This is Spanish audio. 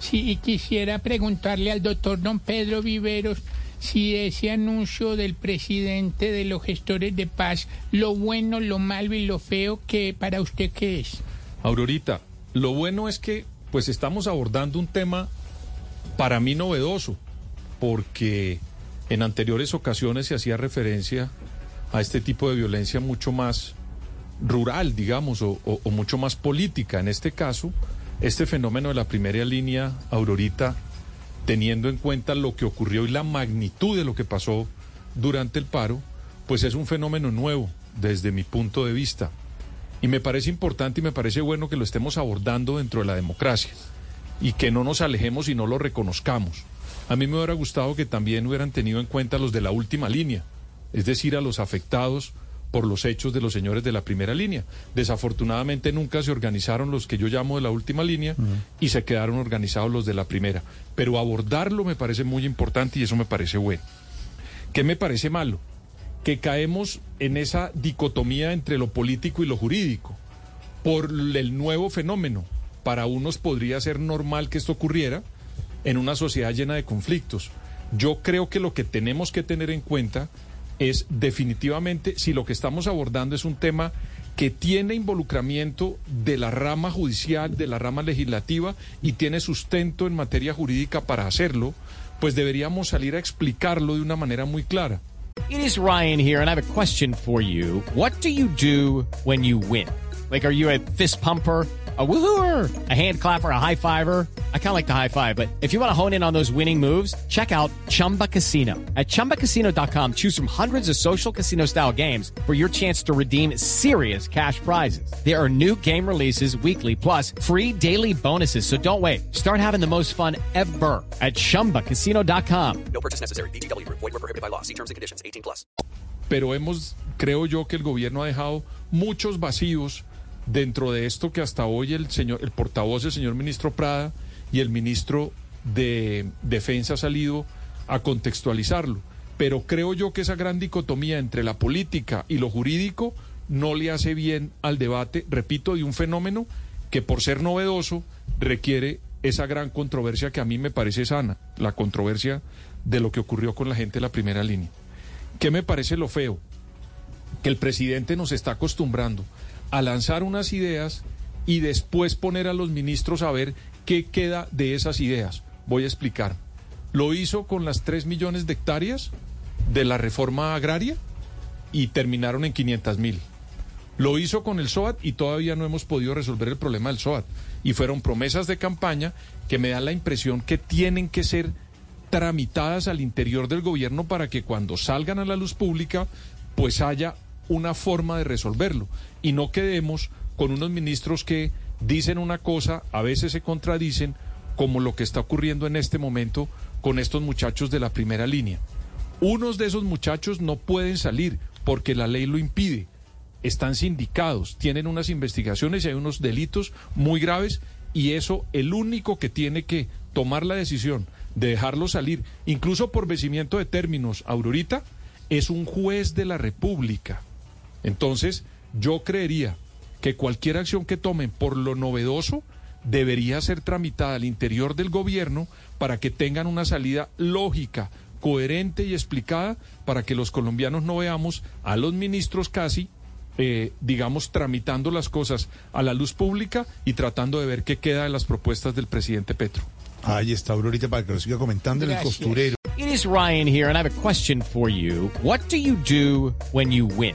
Sí, quisiera preguntarle al doctor don Pedro Viveros si ese anuncio del presidente de los gestores de paz, lo bueno, lo malo y lo feo, que para usted qué es. Aurorita, lo bueno es que pues estamos abordando un tema para mí novedoso, porque en anteriores ocasiones se hacía referencia a este tipo de violencia mucho más rural, digamos, o, o- o mucho más política. En este caso, este fenómeno de la primera línea, Aurorita, teniendo en cuenta lo que ocurrió y la magnitud de lo que pasó durante el paro, pues es un fenómeno nuevo desde mi punto de vista. Y me parece importante y me parece bueno que lo estemos abordando dentro de la democracia y que no nos alejemos y no lo reconozcamos. A mí me hubiera gustado que también hubieran tenido en cuenta los de la última línea, es decir, a los afectados por los hechos de los señores de la primera línea. Desafortunadamente nunca se organizaron los que yo llamo de la última línea y se quedaron organizados los de la primera. Pero abordarlo me parece muy importante y eso me parece bueno. ¿Qué me parece malo? Que caemos en esa dicotomía entre lo político y lo jurídico por el nuevo fenómeno. Para unos podría ser normal que esto ocurriera en una sociedad llena de conflictos. Yo creo que lo que tenemos que tener en cuenta es definitivamente si lo que estamos abordando es un tema que tiene involucramiento de la rama judicial, de la rama legislativa y tiene sustento en materia jurídica para hacerlo, pues deberíamos salir a explicarlo de una manera muy clara. It is Ryan here, and I have a question for you. What do you do when you win? Like, are you a fist pumper? A woohooer, a hand clapper, a high fiver. I kind of like the high five, but if you want to hone in on those winning moves, check out Chumba Casino. At chumbacasino.com, choose from hundreds of social casino style games for your chance to redeem serious cash prizes. There are new game releases weekly, plus free daily bonuses. So don't wait. Start having the most fun ever at chumbacasino.com. No purchase necessary. VGW Group. Void were prohibited by law. See terms and conditions. 18 plus. pero hemos, creo yo, que el gobierno ha dejado muchos vacíos dentro de esto que hasta hoy el señor, el portavoz, el señor ministro Prada y el ministro de Defensa ha salido a contextualizarlo. Pero creo yo que esa gran dicotomía entre la política y lo jurídico no le hace bien al debate, repito, de un fenómeno que por ser novedoso requiere esa gran controversia que a mí me parece sana, la controversia de lo que ocurrió con la gente de la primera línea. ¿Qué me parece lo feo? Que el presidente nos está acostumbrando a lanzar unas ideas y después poner a los ministros a ver qué queda de esas ideas. Voy a explicar. Lo hizo con las 3 millones de hectáreas de la reforma agraria y terminaron en 500 mil. Lo hizo con el SOAT y todavía no hemos podido resolver el problema del SOAT. Y fueron promesas de campaña que me dan la impresión que tienen que ser tramitadas al interior del gobierno para que cuando salgan a la luz pública pues haya una forma de resolverlo y no quedemos con unos ministros que dicen una cosa, a veces se contradicen, como lo que está ocurriendo en este momento con estos muchachos de la primera línea. Unos de esos muchachos no pueden salir porque la ley lo impide. Están sindicados, tienen unas investigaciones y hay unos delitos muy graves y eso el único que tiene que tomar la decisión de dejarlo salir, incluso por vencimiento de términos, Aurorita, es un juez de la República. Entonces, yo creería que cualquier acción que tomen por lo novedoso debería ser tramitada al interior del gobierno para que tengan una salida lógica, coherente y explicada para que los colombianos no veamos a los ministros casi, eh, digamos, tramitando las cosas a la luz pública y tratando de ver qué queda de las propuestas del presidente Petro. Ahí está Aurorita para que lo siga comentando en el costurero. It is Ryan here, and I have a question for you. What do you do when you win?